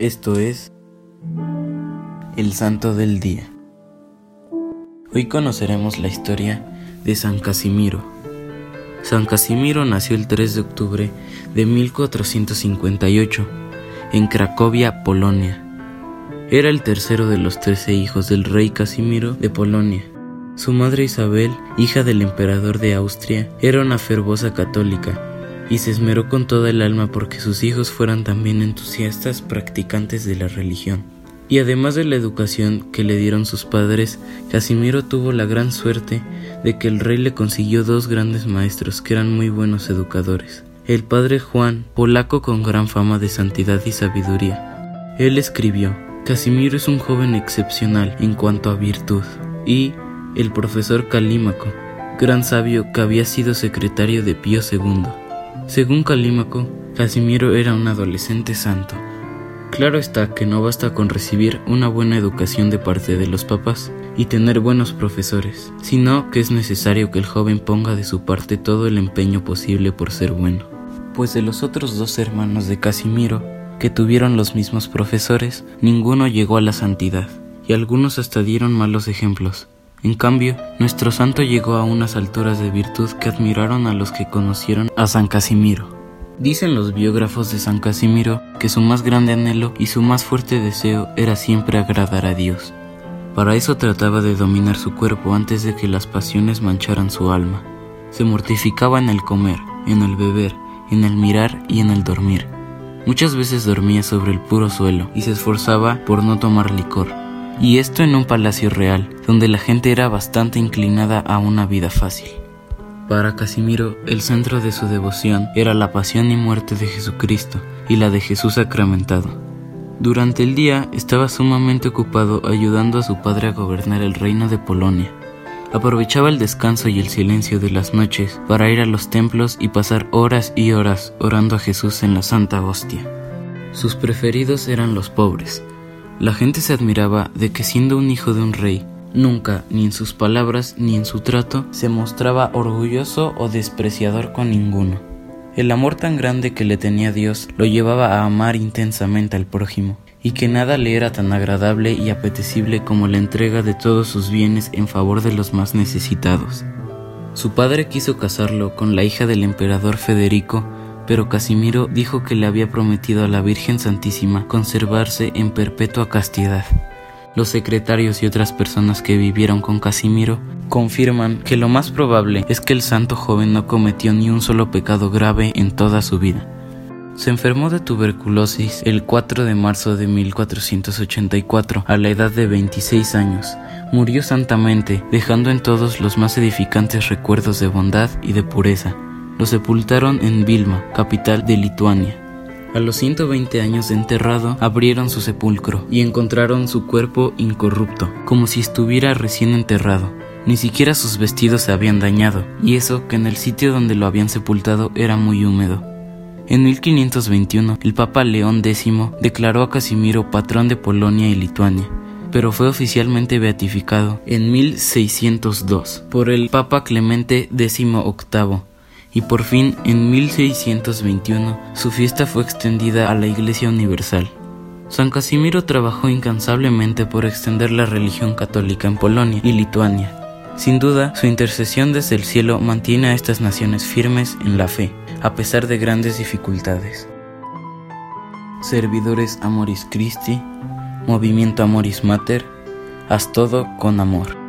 Esto es el Santo del Día. Hoy conoceremos la historia de San Casimiro. San Casimiro nació el 3 de octubre de 1458 en Cracovia, Polonia. Era el tercero de los trece hijos del rey Casimiro de Polonia. Su madre Isabel, hija del emperador de Austria, era una fervosa católica y se esmeró con toda el alma porque sus hijos fueran también entusiastas practicantes de la religión. Y además de la educación que le dieron sus padres, Casimiro tuvo la gran suerte de que el rey le consiguió dos grandes maestros que eran muy buenos educadores. El padre Juan, polaco con gran fama de santidad y sabiduría. Él escribió, Casimiro es un joven excepcional en cuanto a virtud. Y el profesor Calímaco, gran sabio que había sido secretario de Pío II. Según Calímaco, Casimiro era un adolescente santo. Claro está que no basta con recibir una buena educación de parte de los papás y tener buenos profesores, sino que es necesario que el joven ponga de su parte todo el empeño posible por ser bueno. Pues de los otros dos hermanos de Casimiro, que tuvieron los mismos profesores, ninguno llegó a la santidad, y algunos hasta dieron malos ejemplos, en cambio, nuestro santo llegó a unas alturas de virtud que admiraron a los que conocieron a San Casimiro. Dicen los biógrafos de San Casimiro que su más grande anhelo y su más fuerte deseo era siempre agradar a Dios. Para eso trataba de dominar su cuerpo antes de que las pasiones mancharan su alma. Se mortificaba en el comer, en el beber, en el mirar y en el dormir. Muchas veces dormía sobre el puro suelo y se esforzaba por no tomar licor y esto en un palacio real, donde la gente era bastante inclinada a una vida fácil. Para Casimiro, el centro de su devoción era la pasión y muerte de Jesucristo y la de Jesús sacramentado. Durante el día estaba sumamente ocupado ayudando a su padre a gobernar el reino de Polonia. Aprovechaba el descanso y el silencio de las noches para ir a los templos y pasar horas y horas orando a Jesús en la Santa Hostia. Sus preferidos eran los pobres, la gente se admiraba de que siendo un hijo de un rey, nunca, ni en sus palabras ni en su trato, se mostraba orgulloso o despreciador con ninguno. El amor tan grande que le tenía Dios lo llevaba a amar intensamente al prójimo, y que nada le era tan agradable y apetecible como la entrega de todos sus bienes en favor de los más necesitados. Su padre quiso casarlo con la hija del emperador Federico pero Casimiro dijo que le había prometido a la Virgen Santísima conservarse en perpetua castidad. Los secretarios y otras personas que vivieron con Casimiro confirman que lo más probable es que el santo joven no cometió ni un solo pecado grave en toda su vida. Se enfermó de tuberculosis el 4 de marzo de 1484 a la edad de 26 años. Murió santamente, dejando en todos los más edificantes recuerdos de bondad y de pureza. Lo sepultaron en Vilma, capital de Lituania. A los 120 años de enterrado, abrieron su sepulcro y encontraron su cuerpo incorrupto, como si estuviera recién enterrado. Ni siquiera sus vestidos se habían dañado, y eso que en el sitio donde lo habían sepultado era muy húmedo. En 1521, el Papa León X declaró a Casimiro patrón de Polonia y Lituania, pero fue oficialmente beatificado en 1602 por el Papa Clemente XVIII y por fin en 1621 su fiesta fue extendida a la Iglesia Universal. San Casimiro trabajó incansablemente por extender la religión católica en Polonia y Lituania. Sin duda, su intercesión desde el cielo mantiene a estas naciones firmes en la fe, a pesar de grandes dificultades. Servidores Amoris Christi, Movimiento Amoris Mater, haz todo con amor.